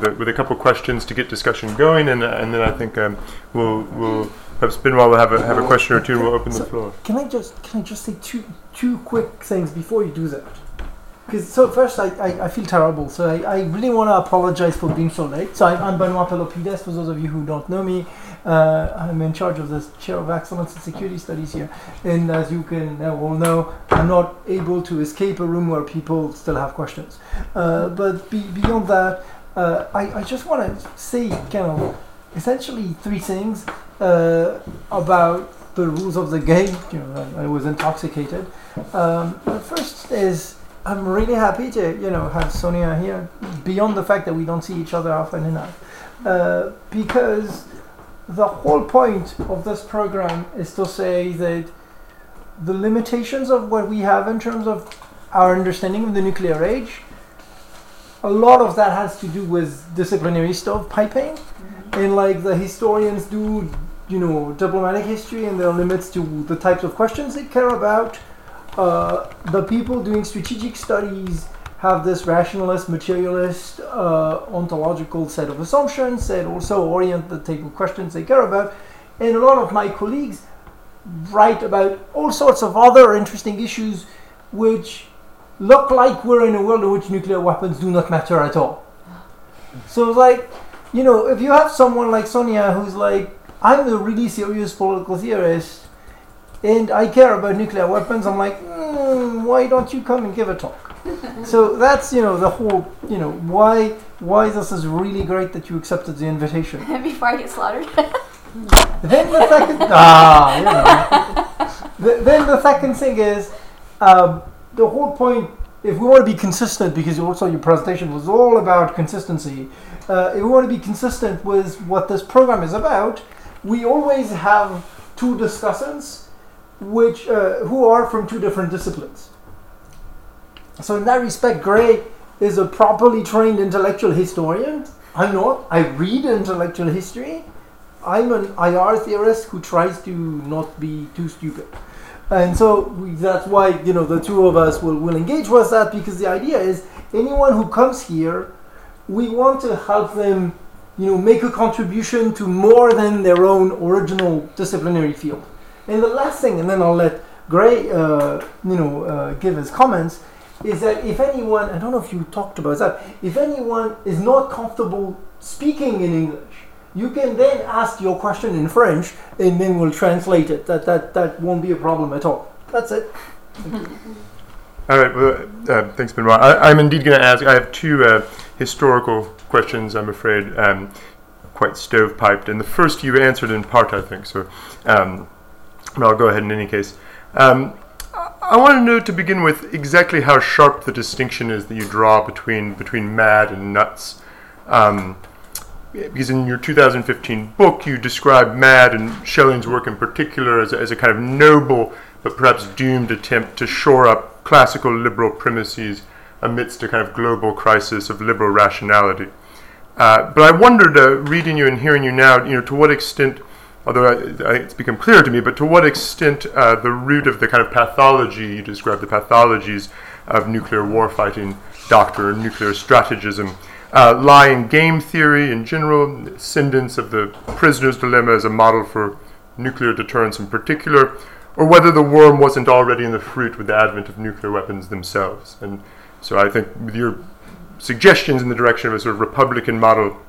with a, with a couple questions to get discussion going, and, uh, and then I think um, we'll we'll perhaps Benoit will have a have a question or two, and we'll open So- the floor. Can I just can I just say two two quick things before you do that? Because so first I, I, I feel terrible. So I, I really want to apologize for being so late. So I'm, I'm Benoit Pelopidas. For those of you who don't know me, uh, I'm in charge of the chair of excellence in security studies here. And as you can uh, all know, I'm not able to escape a room where people still have questions. Uh, but be, beyond that, uh, I, I just want to say kind of essentially three things uh, about the rules of the game. You know, I, I was intoxicated. Um, the first is I'm really happy to you know have Sonia here. Beyond the fact that we don't see each other often enough, uh, because the whole point of this program is to say that the limitations of what we have in terms of our understanding of the nuclear age. A lot of that has to do with disciplinary stovepiping, and like the historians do you know diplomatic history and there are limits to the types of questions they care about. Uh, the people doing strategic studies have this rationalist materialist uh, ontological set of assumptions that also orient the type of questions they care about. And a lot of my colleagues write about all sorts of other interesting issues which look like we're in a world in which nuclear weapons do not matter at all so like you know if you have someone like sonia who's like I'm a really serious political theorist and I care about nuclear weapons. I'm like, mm, why don't you come and give a talk? so that's you know the whole you know why why this is really great that you accepted the invitation. Before I get slaughtered. then the second ah you know the, then the second thing is um, the whole point. If we want to be consistent, because also your presentation was all about consistency, uh, if we want to be consistent with what this program is about, we always have two discussants which uh, who are from two different disciplines. So in that respect, Grey is a properly trained intellectual historian. I'm not. I read intellectual history. I'm an IR theorist who tries to not be too stupid. And so we, that's why you know the two of us will, will engage with that because the idea is anyone who comes here, we want to help them you know, make a contribution to more than their own original disciplinary field. And the last thing, and then I'll let Grey, uh, you know, uh, give his comments, is that if anyone, I don't know if you talked about that, if anyone is not comfortable speaking in English, you can then ask your question in French, and then we'll translate it. That that that won't be a problem at all. That's it. All right. Well, uh, thanks, Benoit. I, I'm indeed going to ask. I have two uh, historical questions. I'm afraid, um, quite stovepiped. And the first you answered in part, I think. So, um, but I'll go ahead in any case. Um, I- I want to know to begin with exactly how sharp the distinction is that you draw between between mad and nuts. Um, because in your 2015 book, you describe Mad and Schelling's work in particular as a, as a kind of noble but perhaps doomed attempt to shore up classical liberal premises amidst a kind of global crisis of liberal rationality. Uh, but I wondered, uh, reading you and hearing you now, you know, to what extent, although I, I, it's become clear to me, but to what extent uh, the root of the kind of pathology you describe, the pathologies of nuclear warfighting doctrine, nuclear strategism, uh, lie in game theory in general, ascendance of the prisoner's dilemma as a model for nuclear deterrence in particular, or whether the worm wasn't already in the fruit with the advent of nuclear weapons themselves. And so I think with your suggestions in the direction of a sort of Republican model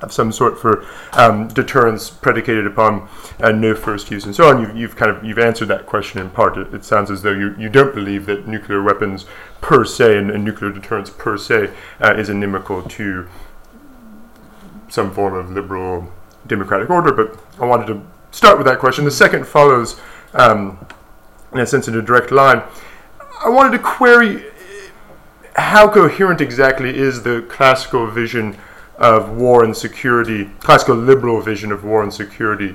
of some sort for um, deterrence predicated upon uh, no first use and so on. You've, you've kind of you've answered that question in part. It, it sounds as though you, you don't believe that nuclear weapons per se and, and nuclear deterrence per se uh, is inimical to some form of liberal democratic order. But I wanted to start with that question. The second follows, um, in a sense, in a direct line. I wanted to query how coherent exactly is the classical vision of war and security, classical liberal vision of war and security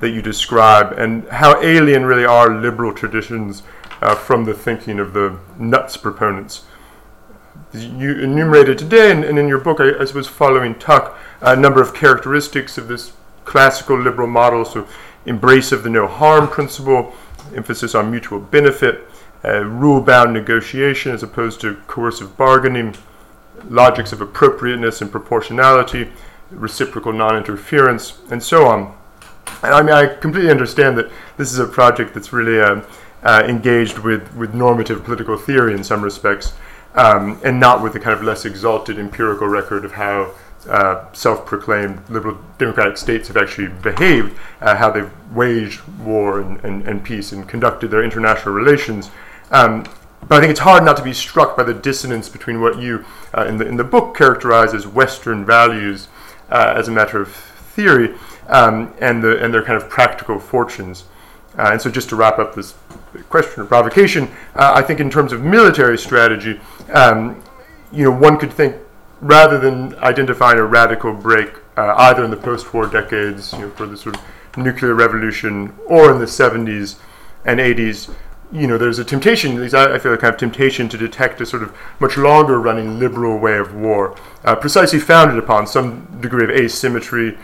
that you describe, and how alien really are liberal traditions uh, from the thinking of the nuts proponents. You enumerated today, and, and in your book, I, I suppose, following Tuck, a number of characteristics of this classical liberal model. So, embrace of the no harm principle, emphasis on mutual benefit, uh, rule bound negotiation as opposed to coercive bargaining, logics of appropriateness and proportionality, reciprocal non-interference, and so on. And I mean, I completely understand that this is a project that's really uh, uh, engaged with, with normative political theory in some respects, um, and not with the kind of less exalted empirical record of how uh, self-proclaimed liberal democratic states have actually behaved, uh, how they've waged war and, and, and, peace and conducted their international relations. Um, but I think it's hard not to be struck by the dissonance between what you, uh, in, the, in the book, characterize as Western values uh, as a matter of theory um, and, the, and their kind of practical fortunes. Uh, and so, just to wrap up this question or provocation, uh, I think in terms of military strategy, um, you know, one could think rather than identifying a radical break uh, either in the post-war decades, you know, for the sort of nuclear revolution, or in the 70s and 80s, you know, there's a temptation, I, feel a kind of temptation to detect a sort of much longer running liberal way of war, uh, precisely founded upon some degree of asymmetry,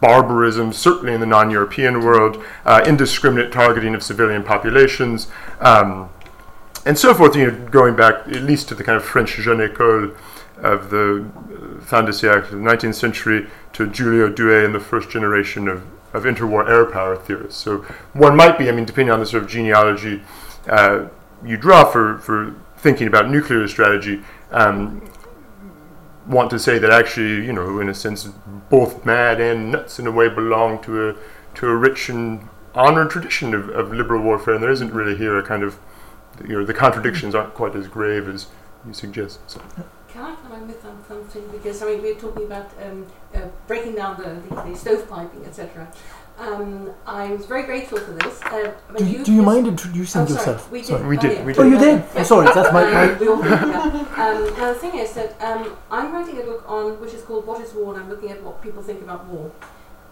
barbarism, certainly in the non European world, uh, indiscriminate targeting of civilian populations, um, and so forth, you know, going back at least to the kind of French jeune école of the fin de siècle, the 19th century, to Giulio Douhet and the first generation of of interwar air power theorists. So one might be, I mean, depending on the sort of genealogy uh, you draw for, for thinking about nuclear strategy, um, want to say that actually, you know, in a sense, both mad and nuts in a way belong to a to a rich and honored tradition of, of liberal warfare, and there isn't really here a kind of, you know, the contradictions aren't quite as grave as you suggest. So. Can I comment with something? Because I mean, we're talking about um, uh, breaking down the, the, the stovepiping, etc. Um, I was very grateful for this. Uh, do, you, do you mind introducing oh, yourself? We did. We did. Oh, we did. Oh, you did? Oh, sorry, that's my. my we all did, yeah. um, now, the thing is that um, I'm writing a book on which is called What is War, and I'm looking at what people think about war.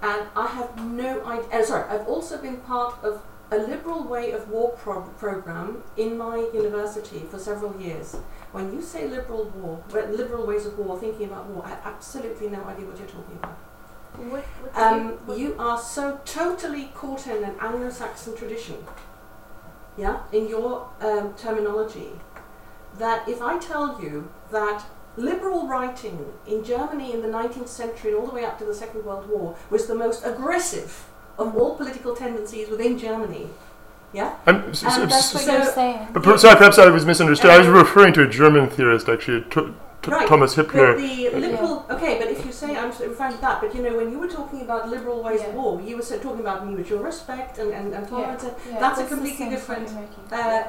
And I have no idea. Uh, sorry, I've also been part of a liberal way of war pro- program in my university for several years. When you say liberal war, liberal ways of war, thinking about war, I have absolutely no idea what you're talking about. What, um, you are so totally caught in an Anglo-Saxon tradition, yeah, in your um, terminology, that if I tell you that liberal writing in Germany in the 19th century and all the way up to the Second World War was the most aggressive of all political tendencies within Germany. Yeah? I'm s- and that's what you're saying. But per- sorry, perhaps I was misunderstood. I was referring to a German theorist, actually, t- t- right. Thomas Hippler. But the liberal, okay, but if you say I'm referring to that, but you know, when you were talking about liberal ways yeah. of war, you were talking about mutual respect and, and, and tolerance. Yeah. That's, a completely different uh,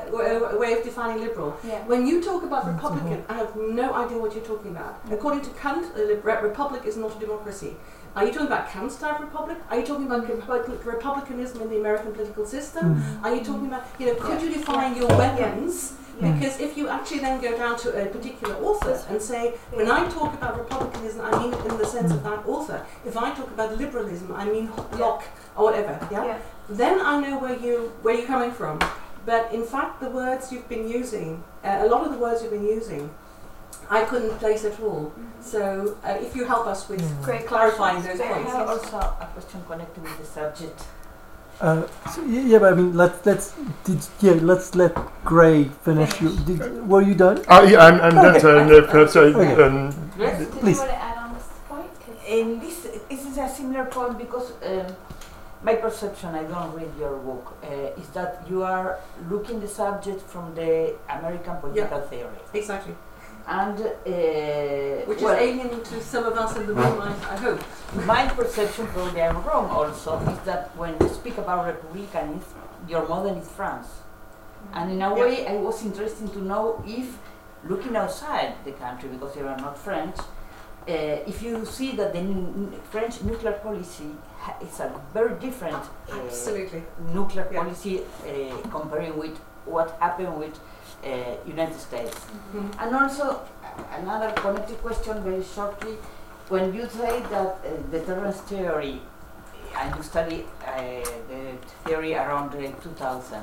way of defining liberal. When you talk about republican, I have no idea what you're talking about. Mm. According to Kant, a republic is not a democracy. Are you talking about Kant's type republic? Are you talking about republicanism in the American political system? Mm. Are you talking about, you know, could you define your weapons? Because if you actually then go down to a particular author and say, when I talk about republicanism, I mean it in the sense of mm. that author. If I talk about liberalism, I mean Locke or whatever. Yeah? yeah. Then I know where you where you're coming from. But in fact, the words you've been using, uh, a lot of the words you've been using, I couldn't place at all. Mm-hmm. So uh, if you help us with Great clarifying those I points. have also a question connected with the subject. Uh, so yeah, but I mean, let's let's did, yeah, let's let Grey finish. You did, were you done? Uh, yeah, I'm, I'm okay. done. So, uh, perhaps I, okay. um, yes, please. want to add on this point? In this, this is a similar point because um, my perception, I don't read your book, uh, is that you are looking the subject from the American political yeah. theory. Exactly and uh, which well, is alien to some of us in the room, I, I hope. My perception, probably I'm wrong, also is that when you speak about republicanism, your model is France, and in a yeah. way, I was interested to know if looking outside the country, because you are not French, uh, if you see that the n- French nuclear policy is a very different uh, absolutely nuclear yeah. policy uh, comparing with what happened with uh, United States. Mm-hmm. And also, another connected question very shortly, when you say that uh, the deterrence theory, and you study uh, the theory around 2000,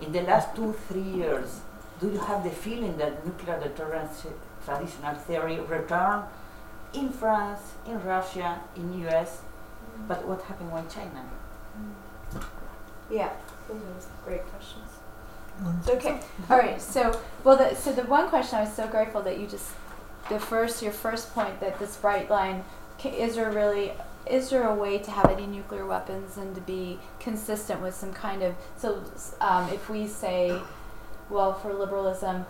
in the last two, three years, do you have the feeling that nuclear deterrence traditional theory returned in France, in Russia, in US, mm. but what happened with China? Mm. Yeah, those are great questions. Okay. All right. So, well, the, so the one question I was so grateful that you just the first your first point that this bright line is there really is there a way to have any nuclear weapons and to be consistent with some kind of so um, if we say well for liberalism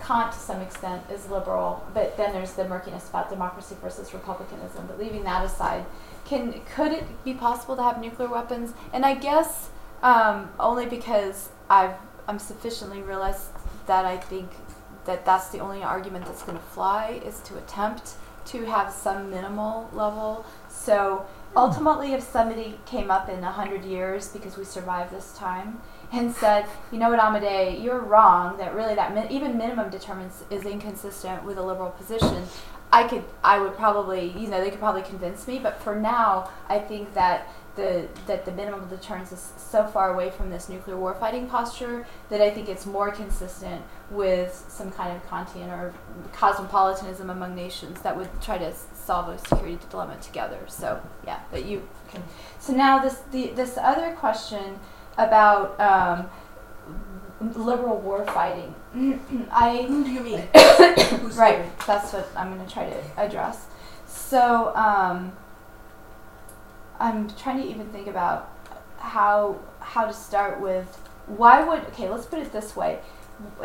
Kant to some extent is liberal, but then there's the murkiness about democracy versus republicanism. But leaving that aside, can could it be possible to have nuclear weapons? And I guess um, only because I've I'm sufficiently realized that I think that that's the only argument that's going to fly is to attempt to have some minimal level. So hmm. ultimately, if somebody came up in a hundred years because we survived this time and said, you know what, Amadae, you're wrong. That really that min- even minimum deterrence is inconsistent with a liberal position. I could, I would probably, you know, they could probably convince me. But for now, I think that the that the minimum deterrence is so far away from this nuclear warfighting posture that I think it's more consistent with some kind of Kantian or cosmopolitanism among nations that would try to solve a security dilemma together. So yeah, but you can. So now this the this other question about um, liberal war fighting. I who do you mean? right, that's what I'm going to try to address. So um, I'm trying to even think about how how to start with why would okay let's put it this way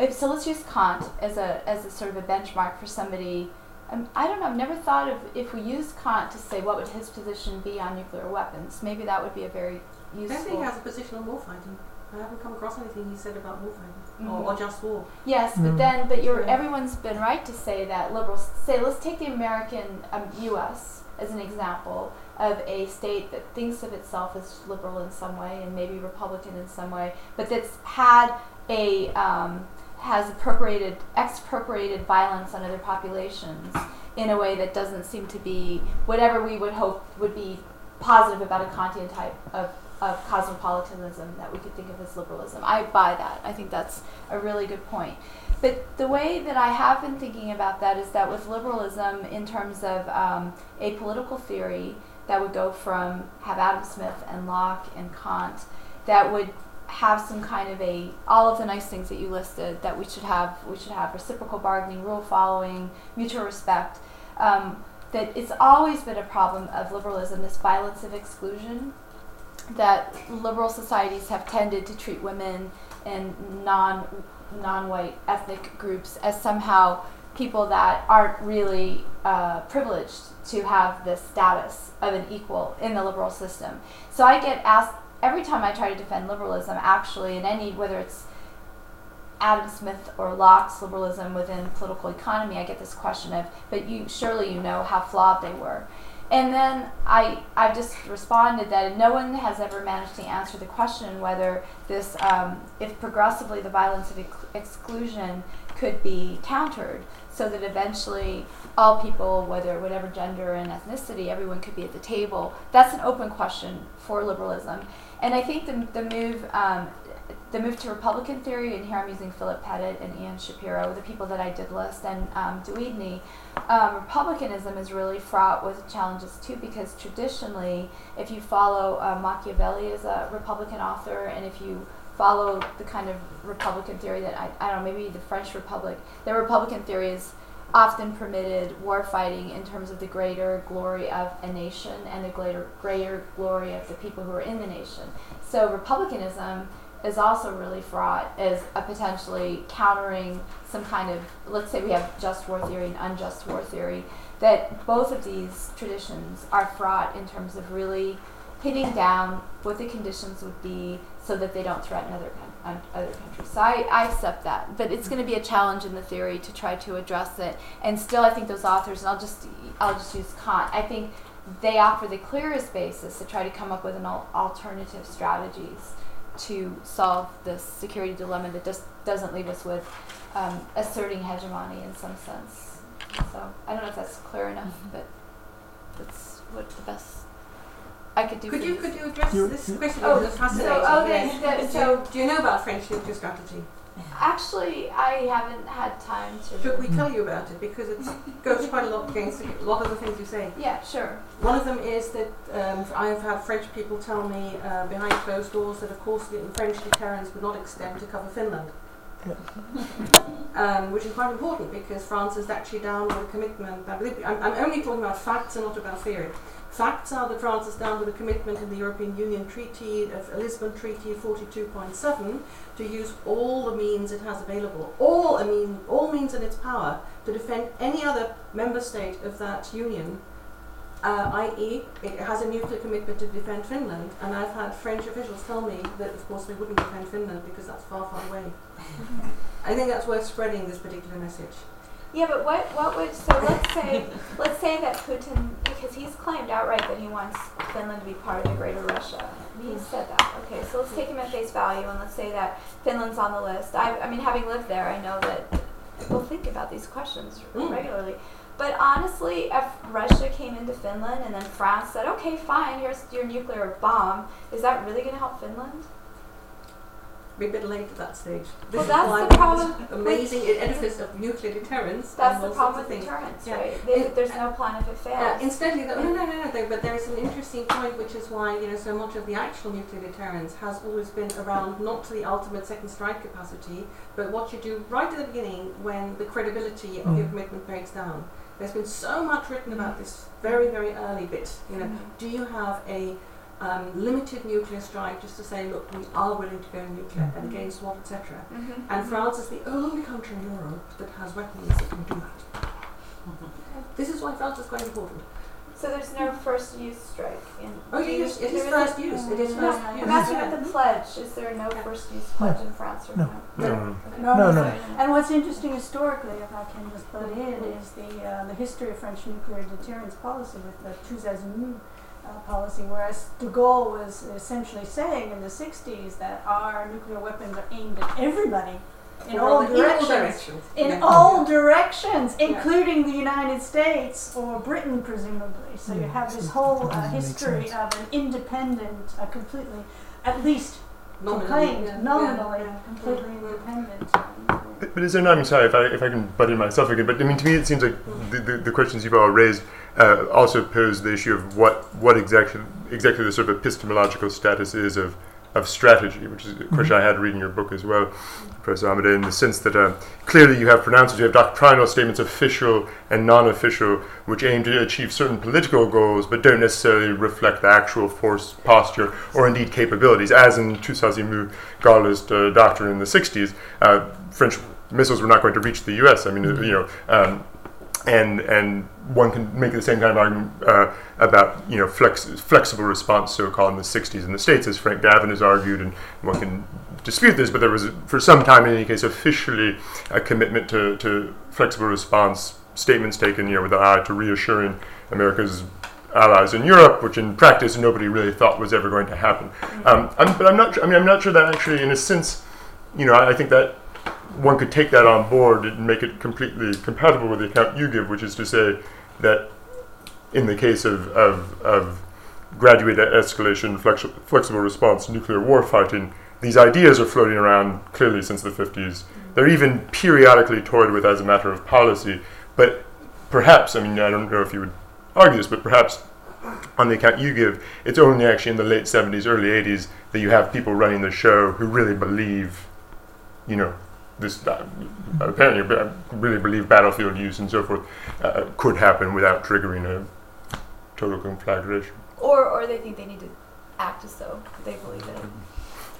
if so let's use Kant as a as a sort of a benchmark for somebody um, I don't know I've never thought of if we use Kant to say what would his position be on nuclear weapons maybe that would be a very useful I think he has a position on war fighting I haven't come across anything he said about war mm-hmm. or, or, just war yes mm-hmm. but then but you're everyone's been right to say that liberals say let's take the American um, US as an example of a state that thinks of itself as liberal in some way and maybe Republican in some way, but that's had a um, has appropriated expropriated violence on other populations in a way that doesn't seem to be whatever we would hope would be positive about a Kantian type of, of cosmopolitanism that we could think of as liberalism. I buy that. I think that's a really good point. But the way that I have been thinking about that is that with liberalism, in terms of um, a political theory, that would go from have Adam Smith and Locke and Kant that would have some kind of a all of the nice things that you listed that we should have we should have reciprocal bargaining rule following mutual respect um, that it's always been a problem of liberalism this violence of exclusion that liberal societies have tended to treat women and non non-white ethnic groups as somehow people that aren't really uh, privileged to have the status of an equal in the liberal system. So I get asked every time I try to defend liberalism, actually, in any, whether it's Adam Smith or Locke's liberalism within political economy, I get this question of, but you surely you know how flawed they were. And then I, I've just responded that no one has ever managed to answer the question whether this, um, if progressively the violence of ex- exclusion could be countered so that eventually all people, whether whatever gender and ethnicity, everyone could be at the table. That's an open question for liberalism, and I think the the move. Um, the move to Republican theory, and here I'm using Philip Pettit and Ian Shapiro, the people that I did list, and um. Um, Republicanism is really fraught with challenges too, because traditionally, if you follow uh, Machiavelli as a Republican author, and if you follow the kind of Republican theory that I, I don't know, maybe the French Republic, their Republican theory is often permitted war fighting in terms of the greater glory of a nation and the greater greater glory of the people who are in the nation. So republicanism is also really fraught as a potentially countering some kind of let's say we have just war theory and unjust war theory that both of these traditions are fraught in terms of really pinning down what the conditions would be so that they don't threaten other other countries. So I, I accept that, but it's going to be a challenge in the theory to try to address it. And still, I think those authors, and I'll just I'll just use Kant. I think they offer the clearest basis to try to come up with an al- alternative strategies to solve this security dilemma that just doesn't leave us with um, asserting hegemony in some sense. So I don't know if that's clear enough, but that's what the best I could do. Could you could you address You- this question? Oh, It's fascinating. so- okay, yes. so- do, do you know about French nuclear strategy? Actually, I haven't had time to. Should we tell you about it because it goes quite a lot against a lot of the things you say. Yeah, sure. One of them is that um, I've had French people tell me uh, behind closed doors that of course the French deterrence would not extend to cover Finland. Um, which is quite important because France is actually down with a commitment. I believe, I'm, I'm only talking about facts and not about theory. Facts are that France is down with a commitment in the European Union Treaty of Lisbon Treaty 42.7 to use all the means it has available, all I mean, all means in its power to defend any other member state of that union uh, i.e., it has a nuclear commitment to defend Finland, and I've had French officials tell me that, of course, they wouldn't defend Finland because that's far, far away. I think that's worth spreading this particular message. Yeah, but what what would so let's say let's say that Putin because he's claimed outright that he wants Finland to be part of the greater Russia. He said that. Okay, so let's take him at face value and let's say that Finland's on the list. I, I mean, having lived there, I know that people think about these questions Mm. regularly. But honestly, if Russia came into Finland and then France said, "Okay, fine, here's your nuclear bomb," is that really going to help Finland? Be a bit late at that stage. This Well, is that's why the we have problem this amazing edifice of nuclear deterrence. That's the problem with things. deterrence, Yeah. right? They, It- there's no plan if it Uh, fails. incidentally, though, no, no, no, no, though, but there is an interesting point, which is why you know so much of the actual nuclear deterrence has always been around not to the ultimate second strike capacity, but what you do right at the beginning when the credibility of your Mm. commitment breaks down. There's been so much written about this very, very early bit. You know, Mhm. do you have a um, limited nuclear strike just to say, look, we are willing to go nuclear and against what, etc. Mhm. And France is the only country in Europe that has weapons that can do that. This is why France is quite important. So there's no first use strike in. Oh, yeah, yes, it is There first isn't? use. It is No, first I'm use. asking about the pledge. Is there no first use pledge in France or No. no? No. Okay. No, no. Sorry. And what's interesting historically, if I can just put it in, is the uh, the history of French nuclear deterrence policy with the tous azimuts uh, policy, whereas de Gaulle was essentially saying in the 60s that our nuclear weapons are aimed at everybody in all In directions. directions. In Yeah. all directions, Yeah. including the United States or Britain, presumably. So you have this whole uh, history of an independent, uh, completely, at least Nominally, proclaimed nominally, Yeah. completely independent. But, but is there not, I mean, sorry if I, if I can butt in myself again, but I mean, to me it seems like the, the, the questions you've all raised uh, also pose the issue of what, what exactly, exactly the sort of epistemological status is of, of strategy, which is a question I had reading your book as well, Professor Amadae, in the sense that uh, clearly you have pronouncements, you have doctrinal statements, official and non-official, which aim to achieve certain political goals, but don't necessarily reflect the actual force, posture, or indeed capabilities, as in tous azimuts Gaullist uh, doctrine in the 60s. Uh, French missiles were not going to reach the U.S. I mean, uh, you know, um, and and one can make the same kind of argument uh, about you know flex, flexible response, so called in the '60s in the states, as Frank Gavin has argued, and one can dispute this, but there was for some time, in any case, officially a commitment to, to flexible response statements taken, you know, with the eye to reassuring America's allies in Europe, which in practice nobody really thought was ever going to happen. Um, I'm, but I'm not. I mean, I'm not sure that actually, in a sense, you know, I, I think that one could take that on board and make it completely compatible with the account you give, which is to say that in the case of, of, of graduated escalation, flexi- flexible response, nuclear war fighting, these ideas are floating around clearly since the 50s. They're even periodically toyed with as a matter of policy, but perhaps, I mean, I don't know if you would argue this, but perhaps on the account you give, it's only actually in the late 70s, early 80s that you have people running the show who really believe, you know, this uh, apparently I really believe battlefield use and so forth uh, could happen without triggering a total conflagration. Or or they think they need to act as though they believe it.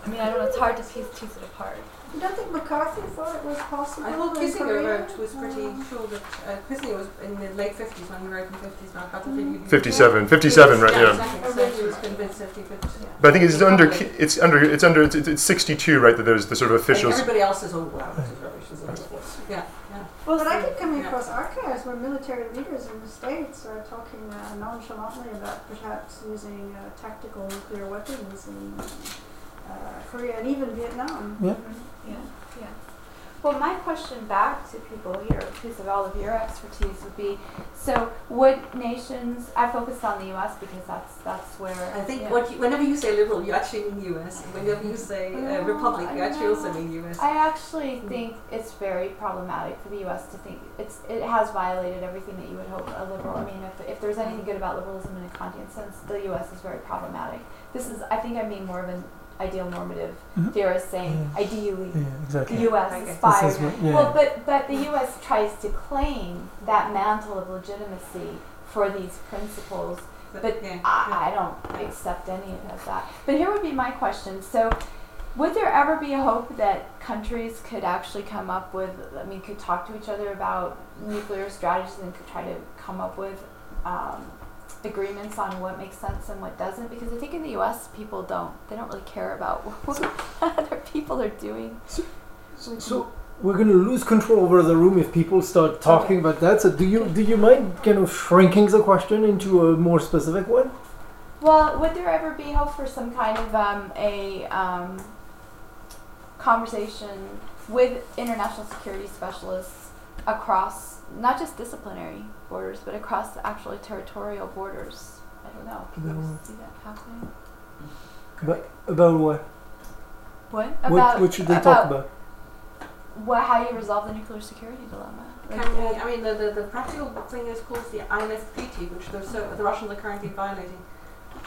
I mean, I don't know. It's hard to piece, tease it apart. You don't think McCarthy thought it was possible I thought Kissinger wrote was pretty Uh, sure that uh, Kissinger was in the late 50s when he wrote in the 50s about battlefield. use. 57, 57, right? Yeah, Yeah. exactly. So he was convinced that he could. But I think it's under it's under it's under it's, it's 62, right? That there's the sort of And officials. everybody else is, oh, wow, this is rubbish. This is rubbish. Yeah, yeah. Well, but I keep coming Yeah. across archives where military leaders in the States are talking uh, nonchalantly about perhaps using uh, tactical nuclear weapons in uh, Korea and even Vietnam. Yeah. Yeah, yeah. Well, my question back to people here, because of all of your expertise, would be: so would nations? I focused on the U.S. because that's that's where I think yeah. what you, whenever you say liberal, you actually mean US. Whenever you say uh, republic, you actually also mean US. I actually think it's very problematic for the U.S. to think it's it has violated everything that you would hope a liberal. I mean, if, if there's anything good about liberalism in a Kantian sense, the U.S. is very problematic. This is, I think, I mean more of an ideal normative theorists saying Yeah. ideally Yeah, the. U.S. Okay. Aspires. is what, yeah. Well, but but the U.S. tries to claim that mantle of legitimacy for these principles. But yeah, I. I don't accept any of that. But here would be my question. So, would there ever be a hope that countries could actually come up with, I mean, could talk to each other about nuclear strategies and could try to come up with um, agreements on what makes sense and what doesn't? Because I think in the U.S. people don't, they don't really care about what other people are doing. So we're going to lose control over the room if people start talking about that. So do you do you mind kind of shrinking the question into a more specific one? Well, would there ever be hope for some kind of um, a um, conversation with international security specialists across not just disciplinary borders, but across actually territorial borders? I don't know. Can you Mm. see that happening? About what? What What, about what should they talk about? what, how you resolve the nuclear security dilemma? Like, Can we, uh, I mean, the, the, the practical thing is called the INF Treaty, which the, so, the Russians are currently violating.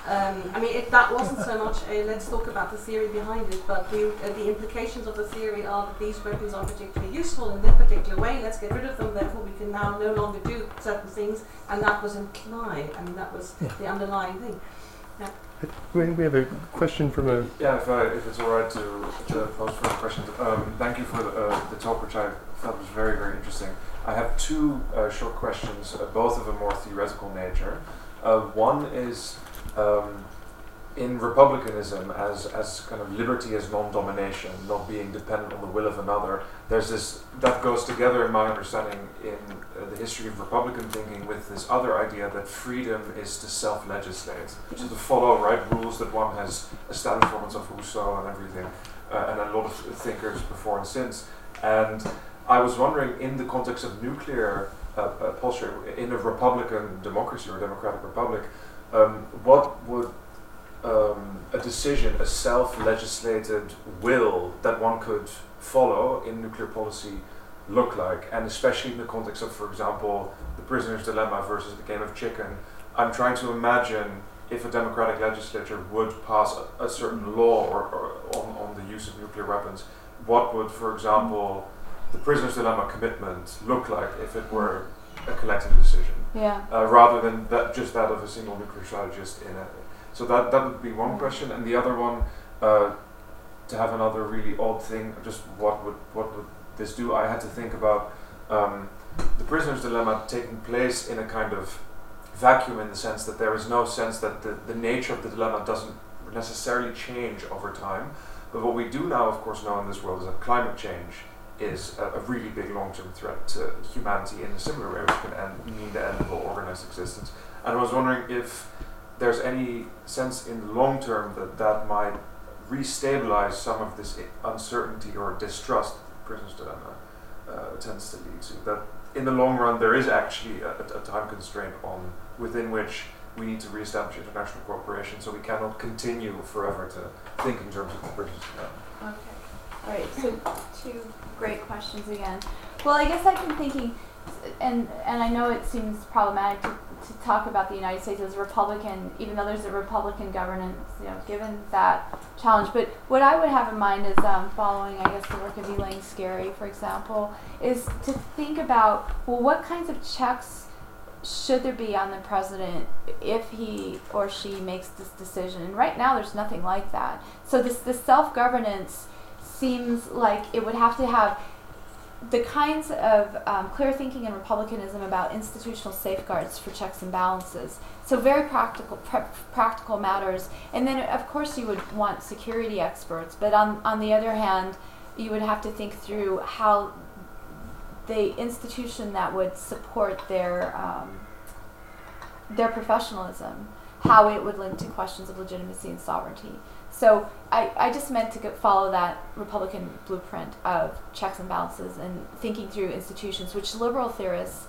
Um, I mean, it, that wasn't so much a let's talk about the theory behind it, but the, uh, the implications of the theory are that these weapons are particularly useful in this particular way, let's get rid of them, therefore we can now no longer do certain things, and that was implied. I mean, that was Yeah. the underlying thing. We we have a question from a. Yeah, if, I, if it's all right to, to pose further questions. Um, thank you for the, uh, the talk, which I felt was very, very interesting. I have two uh, short questions, uh, both of a more theoretical nature. Uh, one is um, in republicanism, as, as kind of liberty as non domination, not being dependent on the will of another, there's this, that goes together, in my understanding, in uh, the history of Republican thinking with this other idea that freedom is to self legislate. So to follow right rules that one has established performance of Rousseau and everything, uh, and a lot of thinkers before and since. And I was wondering, in the context of nuclear uh, uh, posture, in a Republican democracy or democratic republic, um, what would um, a decision, a self-legislated will that one could follow in nuclear policy look like? And especially in the context of, for example, the prisoner's dilemma versus the game of chicken, I'm trying to imagine if a democratic legislature would pass a, a certain law or, or on, on the use of nuclear weapons, what would, for example, the prisoner's dilemma commitment look like if it were a collective decision, yeah. uh, rather than that just that of a single nuclear strategist in it. So that that would be one question, and the other one, uh, to have another really odd thing, just what would what would this do? I had to think about um, the prisoner's dilemma taking place in a kind of vacuum in the sense that there is no sense that the, the nature of the dilemma doesn't necessarily change over time. But what we do now, of course, know in this world is that climate change is a, a really big long-term threat to humanity in a similar way, which can end, mean the end of all organized existence. And I was wondering if there's any sense in the long term that that might restabilize some of this uncertainty or distrust that prisoner's dilemma uh, tends to lead to. That in the long run, there is actually a, a time constraint on within which we need to reestablish international cooperation, so we cannot continue forever to think in terms of the dilemma. Okay. All right. So two great questions again. Well, I guess I've been thinking, and and I know it seems problematic to, to talk about the United States as a Republican, even though there's a Republican governance, you know, given that challenge. But what I would have in mind is um, following, I guess, the work of Elaine Scarry, for example, is to think about well, what kinds of checks should there be on the president if he or she makes this decision? And right now, there's nothing like that. So this this self governance seems like it would have to have the kinds of um, clear thinking and republicanism about institutional safeguards for checks and balances. So very practical, practical matters. And then, of course, you would want security experts. But on on the other hand, you would have to think through how the institution that would support their um, their professionalism, how it would link to questions of legitimacy and sovereignty. So I, I just meant to follow that Republican blueprint of checks and balances and thinking through institutions, which liberal theorists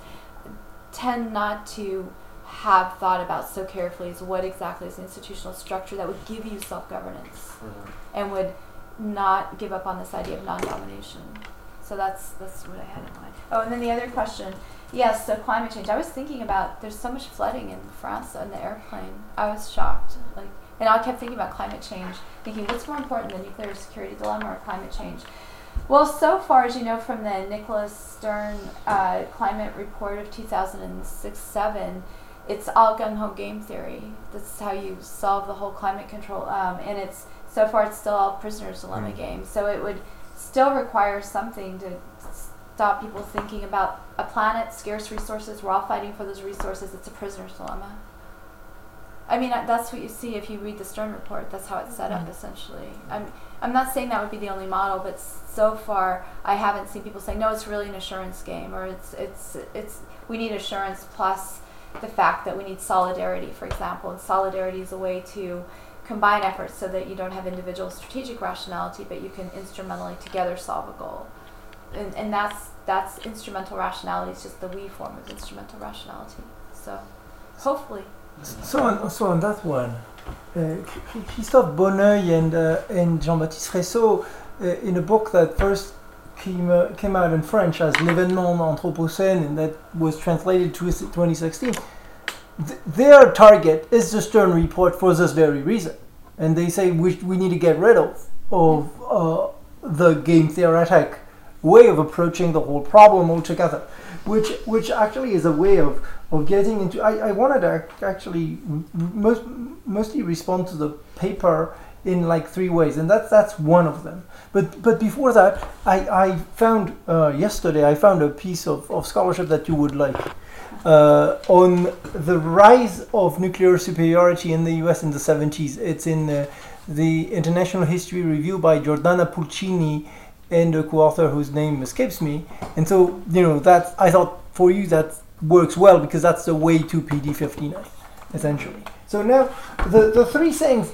tend not to have thought about so carefully is what exactly is the institutional structure that would give you self-governance mm-hmm. and would not give up on this idea of non-domination. So that's that's what I had in mind. Oh, and then the other question, yes. So climate change. I was thinking about there's so much flooding in France on the airplane. I was shocked. Like And I kept thinking about climate change, thinking what's more important, the nuclear security dilemma or climate change? Well, so far, as you know from the Nicholas Stern uh, climate report of 2006 7, it's all gung ho game theory. This is how you solve the whole climate control. Um, and it's so far, it's still all prisoner's dilemma mm. game. So it would still require something to stop people thinking about a planet, scarce resources. We're all fighting for those resources. It's a prisoner's dilemma. I mean, that's what you see if you read the Stern report. That's how it's set up, mm-hmm. essentially. I'm, I'm not saying that would be the only model, but so far I haven't seen people saying, no, it's really an assurance game, or it's, it's, it's, we need assurance plus the fact that we need solidarity, for example. And solidarity is a way to combine efforts so that you don't have individual strategic rationality, but you can instrumentally together solve a goal. And, and that's, that's instrumental rationality, it's just the we form of instrumental rationality. So, hopefully. So on, so on that one, uh, Christophe Bonneuil and, uh, and Jean-Baptiste Fressoz, uh, in a book that first came, uh, came out in French as L'événement Anthropocène and that was translated to 2016, th- their target is the Stern report for this very reason. And they say we, we need to get rid of, of uh, the game theoretic way of approaching the whole problem altogether, which, which actually is a way of of getting into. I, I wanted to actually most, mostly respond to the paper in like three ways, and that's that's one of them. But but before that, I, I found uh, yesterday I found a piece of, of scholarship that you would like uh, on the rise of nuclear superiority in the U.S. in the 70s. It's in the, the International History Review by Giordana Pulcini and a co-author whose name escapes me. And so you know that I thought for you that works well because that's the way to PD59, essentially. So now, the, the three things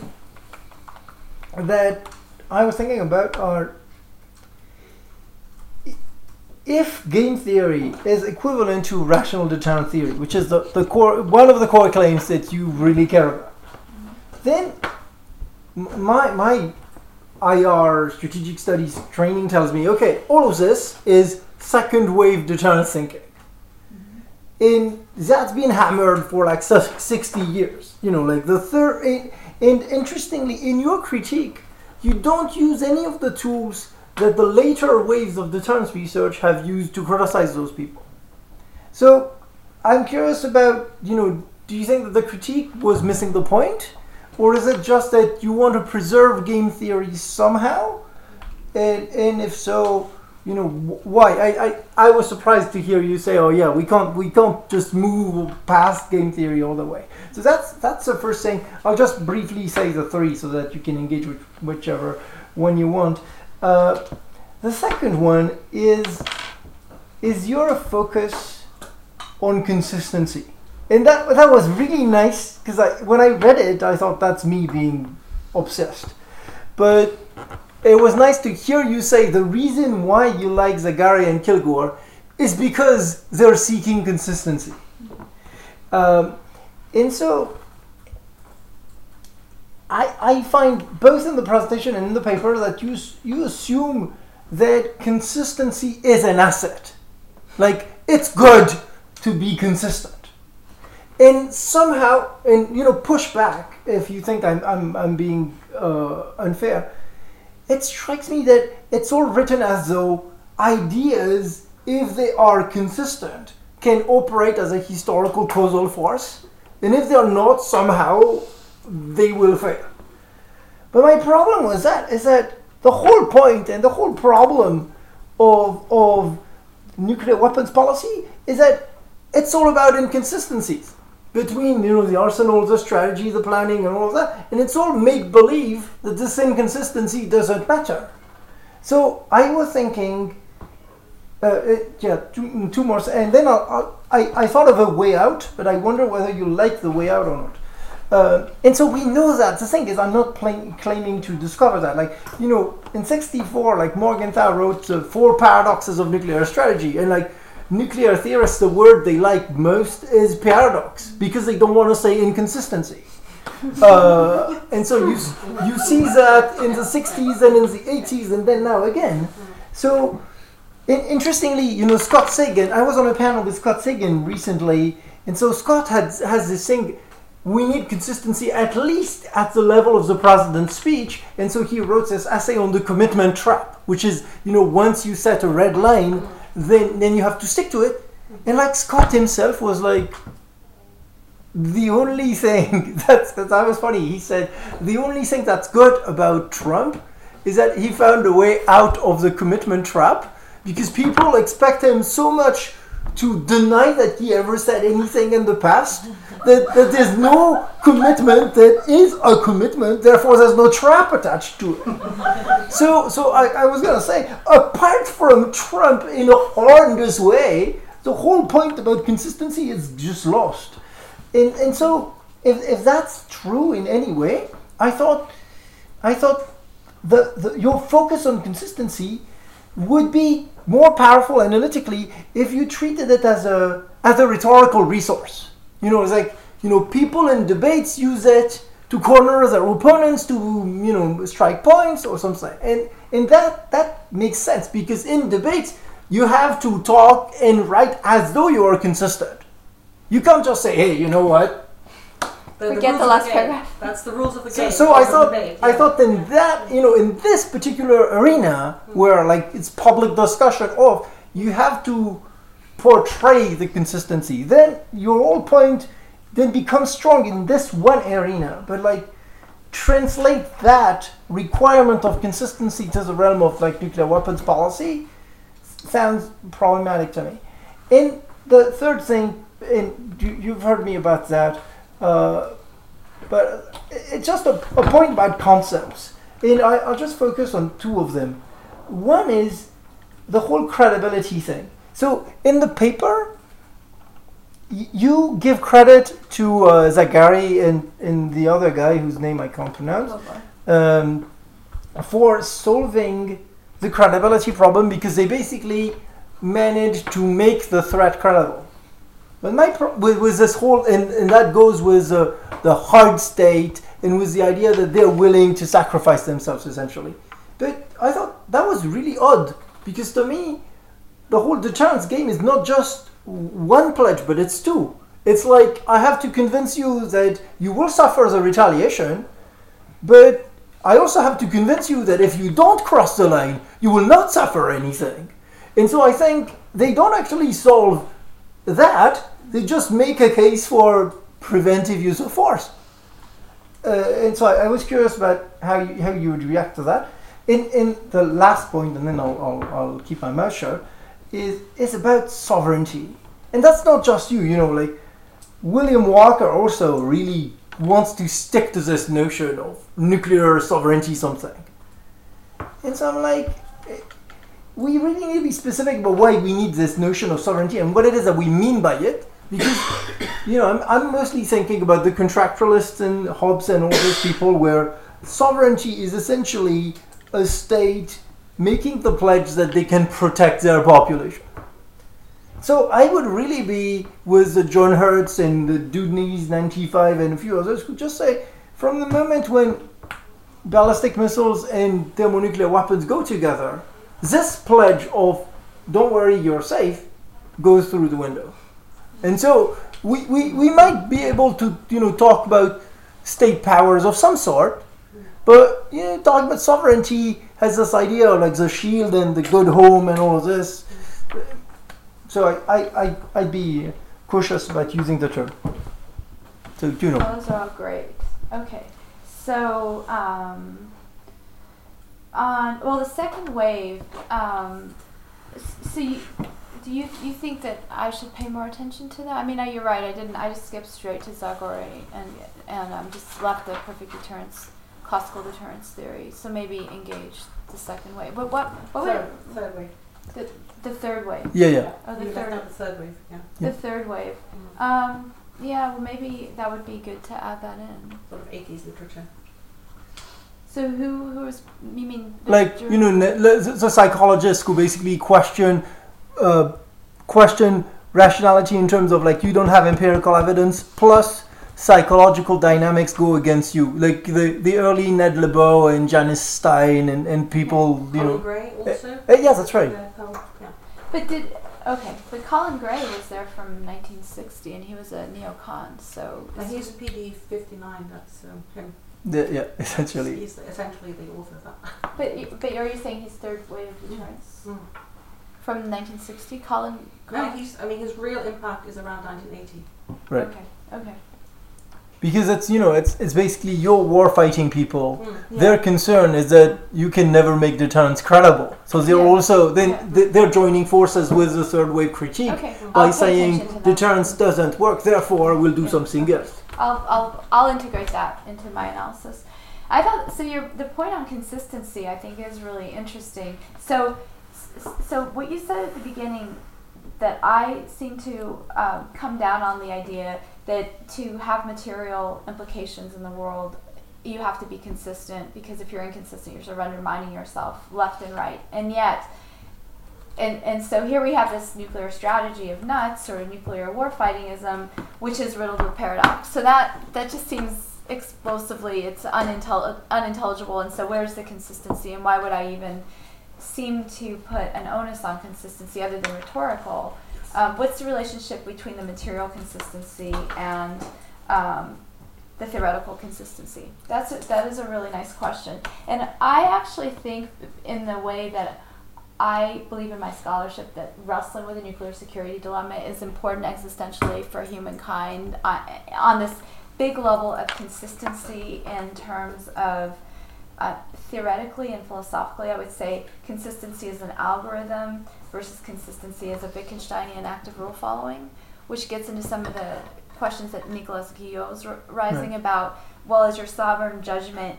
that I was thinking about are if game theory is equivalent to rational deterrent theory, which is the, the core one of the core claims that you really care about, then my my IR strategic studies training tells me, okay, all of this is second wave deterrent thinking and that's been hammered for like 60 years you know like the third and, and interestingly in your critique you don't use any of the tools that the later waves of deterrence research have used to criticize those people. So i'm curious about you know do you think that the critique was missing the point? Or is it just that you want to preserve game theory somehow? And, and if so you know why? I, I i was surprised to hear you say oh yeah we can't we can't just move past game theory all the way. So that's that's the first thing. I'll just briefly say the three so that you can engage with whichever one you want. Uh, the second one is is your focus on consistency? And that that was really nice because i when i read it i thought that's me being obsessed. But it was nice to hear you say the reason why you like Zagare and Kilgour is because they're seeking consistency. Um, and so I, I find both in the presentation and in the paper that you, you assume that consistency is an asset. Like, it's good to be consistent. And somehow, and you know, push back if you think I'm, I'm, I'm being uh, unfair it strikes me that it's all written as though ideas, if they are consistent, can operate as a historical causal force, and if they are not, somehow they will fail. But my problem with that is that the whole point and the whole problem of, of nuclear weapons policy is that it's all about inconsistencies between you know the arsenal, the strategy, the planning, and all of that, and it's all make believe that this inconsistency doesn't matter. So I was thinking, uh, uh, yeah, two, two more, and then I'll, I'll, i I thought of a way out, but I wonder whether you like the way out or not. Uh, and so we know that. The thing is, I'm not claiming to discover that. Like, you know, in 64, like Morgenthau wrote uh, Four Paradoxes of Nuclear Strategy, and like, nuclear theorists, the word they like most is paradox because they don't want to say inconsistency. Uh, and so you you see that in the 60s and in the 80s and then now again. So in, interestingly, you know Scott Sagan. I was on a panel with Scott Sagan recently, and so Scott had has this thing. we need consistency at least at the level of the president's speech. And so he wrote this essay on the commitment trap, which is, you know, once you set a red line, then, then you have to stick to it. And like Scott himself was like, the only thing that's, that was funny, he said, the only thing that's good about Trump is that he found a way out of the commitment trap because people expect him so much to deny that he ever said anything in the past that, that there's no commitment that is a commitment therefore there's no trap attached to it. So so I, I was gonna say apart from trump in a horrendous way the whole point about consistency is just lost. And, and so if, if that's true in any way i thought i thought the, the your focus on consistency would be more powerful analytically if you treated it as a as a rhetorical resource. You know, it's like you know people in debates use it to corner their opponents to you know strike points or something, and and that that makes sense because in debates you have to talk and write as though you are consistent. You can't just say, hey, you know what? The, Forget rules the last game. paragraph. That's the rules of the game. so I thought debate, I yeah. thought in that you know in this particular arena hmm. where like it's public discussion of you have to portray the consistency then your whole point then becomes strong in this one arena but like translate that requirement of consistency to the realm of like nuclear weapons policy sounds problematic to me and the third thing and you, you've heard me about that uh, but it's just a, a point about concepts. And I, I'll just focus on two of them. One is the whole credibility thing. So in the paper, y- you give credit to uh, Zagare and, and the other guy whose name I can't pronounce um, for solving the credibility problem because they basically managed to make the threat credible. But my pro- with, with this whole and, and that goes with uh, the hard state and with the idea that they're willing to sacrifice themselves essentially. But I thought that was really odd because to me, the whole deterrence game is not just one pledge, but it's two. It's like I have to convince you that you will suffer the retaliation, but I also have to convince you that if you don't cross the line, you will not suffer anything. And so I think they don't actually solve that, they just make a case for preventive use of force. Uh, and so I, I was curious about how you, how you would react to that. In, in the last point, and then I'll, I'll, I'll keep my mouth shut, is, is about sovereignty. And that's not just you, you know, like William Walker also really wants to stick to this notion of nuclear sovereignty something. And so I'm like, we really need to be specific about why we need this notion of sovereignty and what it is that we mean by it. Because, you know, I'm, I'm mostly thinking about the contractualists and Hobbes and all those people where sovereignty is essentially a state making the pledge that they can protect their population. So I would really be with the John Herz and the Deudney's 95 and a few others who just say from the moment when ballistic missiles and thermonuclear weapons go together, this pledge of don't worry, you're safe goes through the window. And so we, we, we might be able to you know talk about state powers of some sort, but you know talking about sovereignty has this idea like the shield and the good home and all of this. So I, I, I, I'd be cautious about using the term. So you know. Those are all great. Okay, so um, on well, the second wave. Um, so you, do you you think that I should pay more attention to that? I mean, you're right. I didn't. I just skipped straight to Zagare and and um, just left the perfect deterrence, classical deterrence theory. So maybe engage the second wave. But what what would Third, third wave. the, the third wave? Yeah, yeah. Oh, the You third. out the third wave, yeah. Yeah. The third wave. Mm. Um, yeah, well, maybe that would be good to add that in. Sort of 80s literature. So who who is you mean the like Ger- you know ne- le- the the psychologists who basically question uh, question rationality in terms of like you don't have empirical evidence plus psychological dynamics go against you like the the early Ned Lebow and Janice Stein and, and people you Colin know Gray also. Uh, yeah that's right Yeah, But did Okay, but Colin Gray was there from 1960, and he was a neocon. So And he's a PD 59, that's um, him. The, yeah, essentially. He's essentially the author of that. But y- but are you saying he's third wave of deterrence Mm. from 1960? Colin. No, he's, I mean, his real impact is around 1980. Right. Okay. Okay. Because it's you know it's it's basically your war fighting people. Mm. Yeah. Their concern is that you can never make deterrence credible. So they're Yeah. also then Yeah. they- they're joining forces with the third wave critique Okay. by I'll saying attention to that. deterrence doesn't work. Therefore, we'll do Yeah. something else. I'll, I'll, I'll integrate that into my analysis. I thought so. Your the point on consistency I think is really interesting. So, so what you said at the beginning that I seem to um, come down on the idea that to have material implications in the world, you have to be consistent because if you're inconsistent, you're sort of undermining yourself left and right. And yet, and, and so here we have this nuclear strategy of nuts or nuclear warfightingism, which is riddled with paradox. So that that just seems explosively it's unintel- unintelligible. And so where's the consistency, and why would I even seem to put an onus on consistency other than rhetorical? Um, what's the relationship between the material consistency and um, the theoretical consistency? That's a, that is a really nice question, and I actually think in the way that I believe in my scholarship that wrestling with a nuclear security dilemma is important existentially for humankind uh, on this big level of consistency in terms of uh, theoretically and philosophically, I would say consistency as an algorithm versus consistency as a Wittgensteinian active rule following, which gets into some of the questions that Nicolas Guilhot was r- rising Right. about. Well, is your sovereign judgment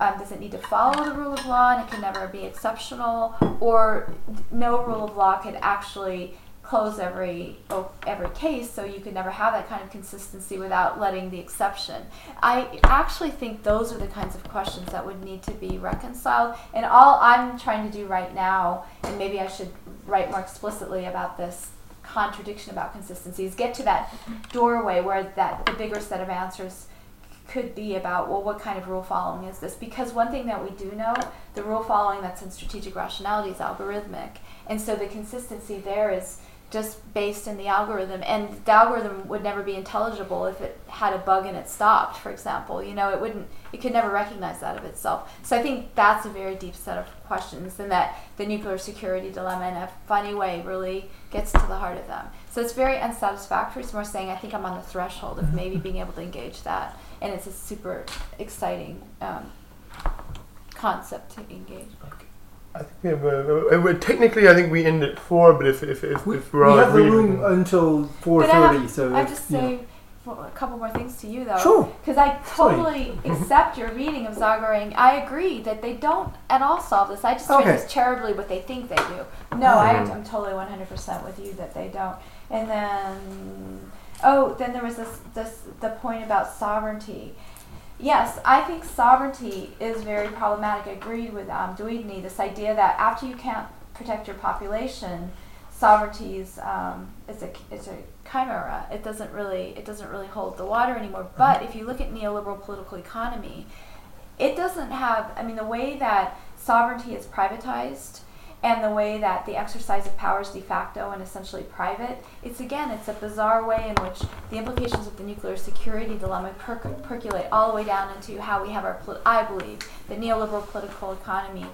um, does it need to follow the rule of law and it can never be exceptional, or no rule of law could actually close every oh, every case, so you could never have that kind of consistency without letting the exception. I actually think those are the kinds of questions that would need to be reconciled. And all I'm trying to do right now, and maybe I should write more explicitly about this contradiction about consistency, is get to that doorway where that the bigger set of answers could be about well what kind of rule following is this? Because one thing that we do know the rule following that's in strategic rationality is algorithmic. And so the consistency there is just based in the algorithm and the algorithm would never be intelligible if it had a bug and it stopped for example you know it wouldn't it could never recognize that of itself. So i think that's a very deep set of questions and that the nuclear security dilemma in a funny way really gets to the heart of them. So it's very unsatisfactory. It's more saying i think i'm on the threshold of maybe being able to engage that and it's a super exciting um, concept to engage I think we have a, technically I think we end at four, but if if if, We, if we we're all have the room can- until four But I thirty. have- So I if, just you know. say well, a couple more things to you though. Sure. Because I totally accept your reading of Zagaring. I agree that they don't at all solve this. I just treat Okay. this terribly what they think they do. No, I, Mhm. I'm totally 100% with you that they don't. And then, oh, then there was this, this the point about sovereignty. Yes, I think sovereignty is very problematic. I agreed with um, this idea that after you can't protect your population, sovereignty is um, it's a it's a chimera. It doesn't really it doesn't really hold the water anymore. But if you look at neoliberal political economy, it doesn't have. I mean, the way that sovereignty is privatized and the way that the exercise of power is de facto and essentially private, it's again, it's a bizarre way in which the implications of the nuclear security dilemma perc- percolate all the way down into how we have our, poli- I believe, the neoliberal political economy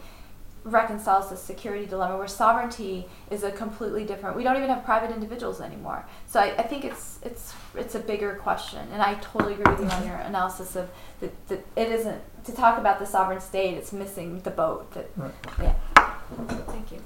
reconciles the security dilemma where sovereignty is a completely different we don't even have private individuals anymore. So I, I think it's it's it's a bigger question and i totally agree with you on mm-hmm. your analysis of that, that it isn't to talk about the sovereign state it's missing the boat that Right. yeah thank you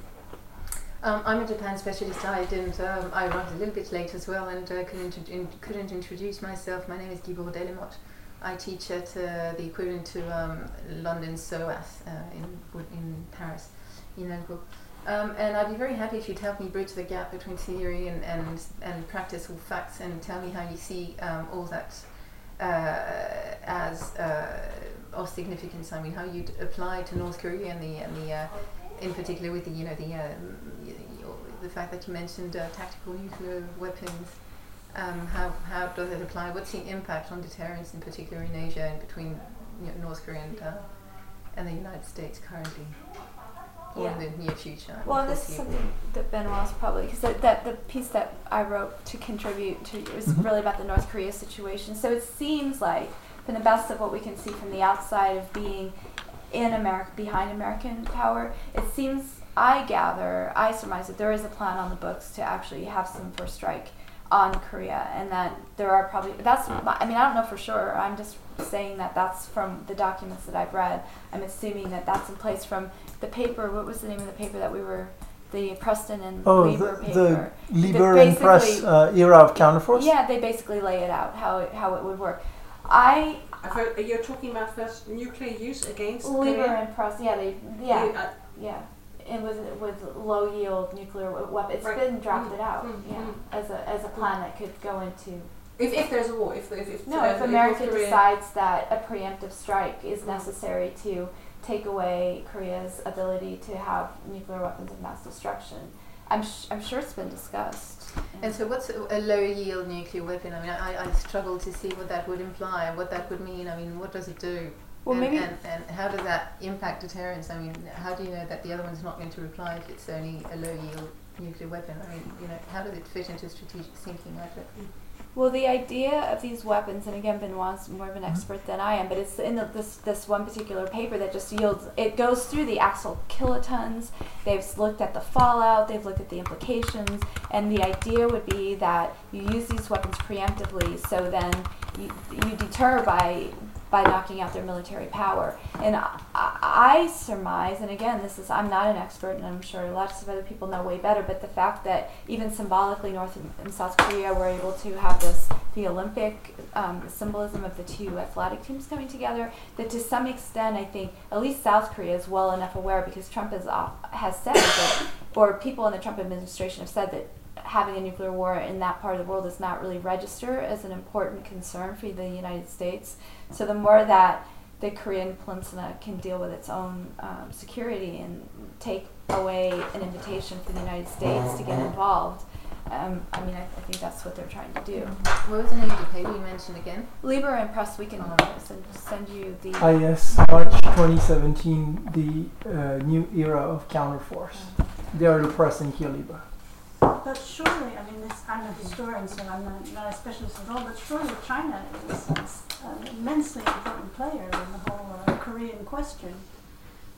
Um, I'm a Japan specialist. I didn't. Um, I arrived a little bit late as well, and uh, couldn't in, couldn't introduce myself. My name is Guibourg Delamotte. I teach at uh, the equivalent to um, London SOAS uh, in in Paris, in Elgro. Um, and I'd be very happy if you'd help me bridge the gap between theory and, and, and practice or facts and tell me how you see um, all that uh, as uh, of significance. I mean, how you'd apply to North Korea and the, and the uh, in particular with the, you know, the, um, y- y- the fact that you mentioned uh, tactical nuclear weapons. Um, how, how does it apply? What's the impact on deterrence, in particular in Asia and between you know, North Korea and, uh, and the United States currently? or Yeah. in the near future. Well, this is something that Benoît's probably because that, that the piece that I wrote to contribute to was Mhm. really about the North Korea situation. So it seems like, from the best of what we can see from the outside of being in America, behind American power, it seems I gather, I surmise that there is a plan on the books to actually have some first strike on Korea, and that there are probably that's. I mean, I don't know for sure. I'm just saying that that's from the documents that I've read. I'm assuming that that's in place from the paper. What was the name of the paper that we were? The Preston and Oh, Weber the, paper. the Lieber and Press uh, era of counterforce. Yeah, they basically lay it out how it, how it would work. I Heard, you're talking about first nuclear use against Lieber Korea? and Press. Yeah, they yeah You, uh, yeah. And with with low yield nuclear weapons, it's Right. been drafted Mm, out. mm, yeah, mm. as a as a plan that could go into if, if there's a war, if if, if No, uh, if America North Korea- decides that a preemptive strike is necessary to take away Korea's ability to have nuclear weapons of mass destruction, I'm, sh- I'm sure it's been discussed. And so, what's a, low yield nuclear weapon? I mean, I, I struggle to see what that would imply, what that would mean. I mean, what does it do? Well, and, maybe- and, and how does that impact deterrence? I mean, how do you know that the other one's not going to reply if it's only a low yield nuclear weapon? I mean, you know, how does it fit into strategic thinking like that? Well, the idea of these weapons, and again, Benoît's more of an mm-hmm. expert than I am, but it's in the, this this one particular paper that just yields. It goes through the actual kilotons. They've looked at the fallout. They've looked at the implications, and the idea would be that you use these weapons preemptively, so then you, you deter by by knocking out their military power. And I, I surmise, and again, this is I'm not an expert, and I'm sure lots of other people know way better. But the fact that even symbolically, North and, South Korea were able to have this the Olympic um, symbolism of the two athletic teams coming together. That to some extent, I think at least South Korea is well enough aware because Trump has uh, has said that, or people in the Trump administration have said that having a nuclear war in that part of the world does not really register as an important concern for the United States. So the more that the Korean Peninsula can deal with its own um, security and take away an invitation for the United States to get involved, um, I mean, I, I think that's what they're trying to do. What was the name of the paper you mentioned again? Lieber and Press, we can Oh. send, send you the. IS March 2017, the uh, new era of counterforce. They are the press in here, Lieber. But surely, I mean, this, I'm a historian, so I'm not, not a specialist at all, but surely China is an immensely important player in the whole uh, Korean question,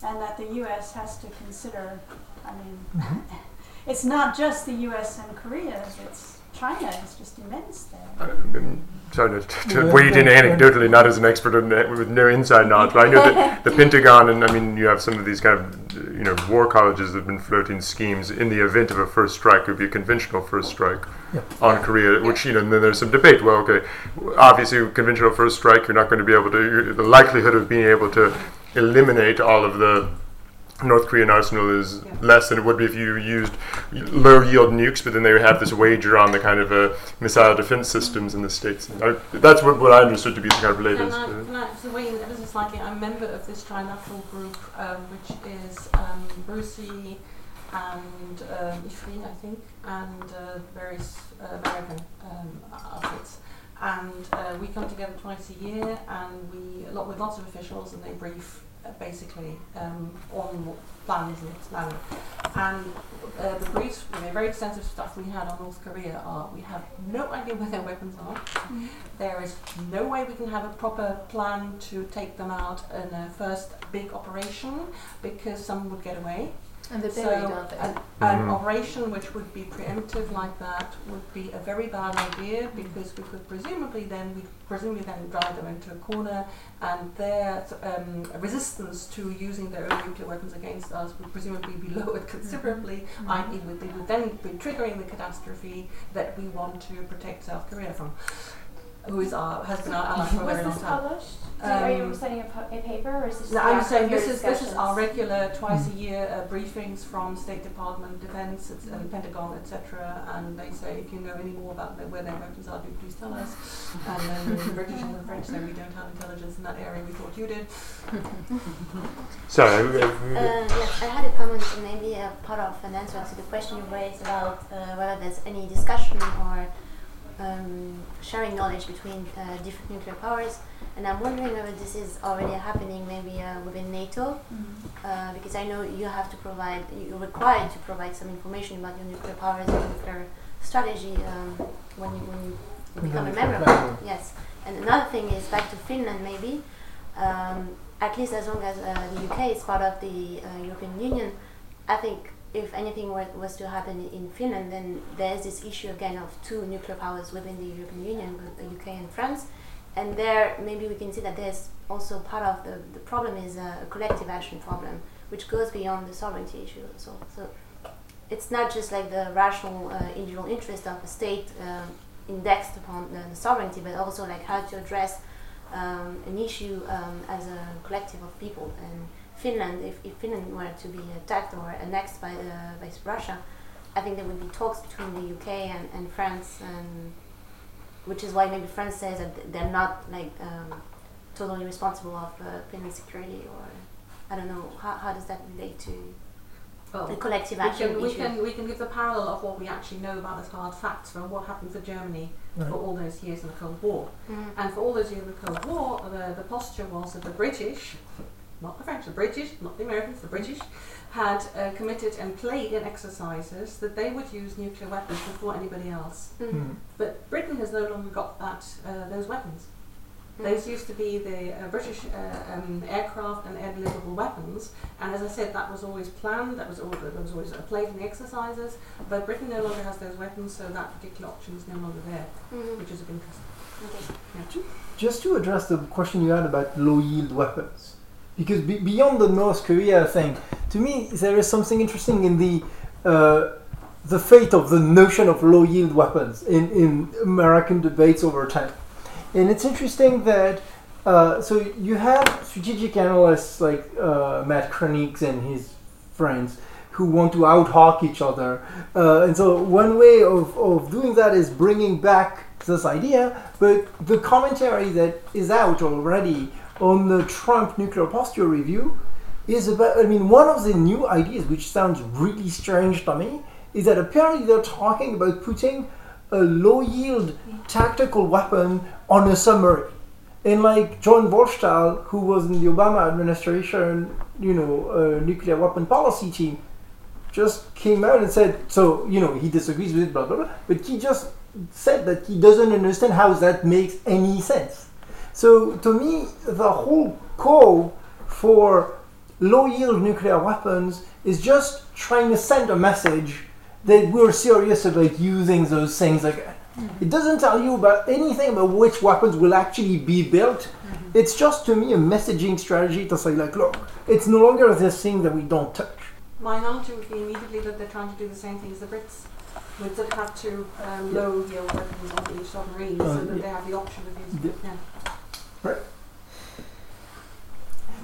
and that the U.S. has to consider, I mean, it's not just the U.S. and Korea, it's China is just immense there. I'm sorry to, to Yeah, wade in yeah, yeah. anecdotally, not as an expert on that, with no inside knowledge, but I know that the Pentagon and I mean you have some of these kind of you know war colleges that have been floating schemes in the event of a first strike, it would be a conventional first strike Yeah. on Korea, which you know and then there's some debate. Well, okay, obviously conventional first strike, you're not going to be able to. The likelihood of being able to eliminate all of the North Korean arsenal is Yeah. less than it would be if you used low yield nukes, but then they would have this wager on the kind of uh, missile defense systems in the states. I, that's what, what I understood to be the kind of Can latest. I, uh, can I, so Wayne, ever so slightly, I'm a member of this trilateral group, um, which is um, Brucey and um, Ifrin, I think, and uh, various uh, American um, outfits. And uh, we come together twice a year, and we a lot with lots of officials, and they brief basically um, on what plans and planning. And uh, the briefs, you know, very extensive stuff we had on North Korea are we have no idea where their weapons are. There is no way we can have a proper plan to take them out in a first big operation because some would get away. And they're So buried, aren't they? an, an mm-hmm. operation which would be preemptive like that would be a very bad idea mm-hmm. because we could presumably then we presumably then drive them into a corner and their um, resistance to using their own nuclear weapons against us would presumably be lowered considerably. Mm-hmm. I.e., would- they would then be triggering the catastrophe that we want to protect South Korea from, who is our has been our ally for a Was very long this time. published? So are you Um, sending a, po- a paper, or is this? No, the I'm saying this is this is our regular twice a year uh, briefings from State Department, Defense, it's, and Pentagon, etc. And they say if you know any more about the, where their weapons are, do please tell us. And then the British and the French say we don't have intelligence in that area. We thought you did. Sorry, I- Uh, I- yes, I had a comment, and maybe a part of an answer to the question you raised about uh, whether there's any discussion or um, sharing knowledge between uh, different nuclear powers. And I'm wondering whether this is already happening maybe uh, within NATO, uh, because I know you have to provide, you're required to provide some information about your nuclear powers and nuclear strategy um, when you when you become a member. member. Yes. And another thing is back to Finland maybe. Um, at least as long as uh, the UK is part of the uh, European Union, I think if anything was to happen in Finland, then there's this issue again of two nuclear powers within the European Union, the UK and France. And there, maybe we can see that there's also part of the, the problem is a collective action problem, which goes beyond the sovereignty issue. So, so it's not just like the rational uh, individual interest of a state um, indexed upon the, the sovereignty, but also like how to address um, an issue um, as a collective of people. And Finland, if, if Finland were to be attacked or annexed by the by Russia, I think there would be talks between the UK and, and France, and which is why maybe France says that they're not like um, totally responsible of uh, Finland's security, or I don't know how, how does that relate to Well, the collective we action can, we can we can give the parallel of what we actually know about as hard facts from what happened for Germany Right. for all those years in the Cold War. Mhm. And for all those years in the Cold War, the, the posture was that the British, not the French, the British, not the Americans, the British, had uh, committed and played in exercises that they would use nuclear weapons before anybody else. Mhm. Mm. But Britain has no longer got that uh, those weapons. Those used to be the uh, British uh, um, aircraft and air deliverable weapons, and as I said, that was always planned. That was all. That was always uh, played in the exercises. But Britain no longer has those weapons, so that particular option is no longer there, Mhm. which is of interest. Okay. Just to address the question you had about low yield weapons, because be- beyond the North Korea thing, to me there is something interesting in the uh, the fate of the notion of low yield weapons in, in American debates over time. And it's interesting that uh, so you have strategic analysts like uh, Matt Kroenigs and his friends who want to out-hawk each other. Uh, and so one way of, of doing that is bringing back this idea, but the commentary that is out already on the Trump nuclear posture review is about, I mean, one of the new ideas, which sounds really strange to me, is that apparently they're talking about putting a low yield tactical weapon on a submarine. And like John Wolfsthal, who was in the Obama administration, you know, uh, nuclear weapon policy team, just came out and said, so, you know, he disagrees with it, blah, blah, blah, but he just said that he doesn't understand how that makes any sense. So to me, the whole call for low yield nuclear weapons is just trying to send a message that we're serious about using those things again. It doesn't tell you about anything about which weapons will actually be built. It's just to me a messaging strategy to say like, look, it's no longer this thing that we don't touch. My analogy would be immediately that they're trying to do the same thing as the Brits, with that have to um, Yeah. low yield weapons on each submarine, Uh, so that yeah. they have the option of using. Yeah. Yeah.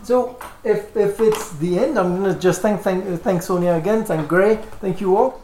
So if, if it's the end, I'm gonna just thank thank, thank Sonia again, thank Grey, thank you all.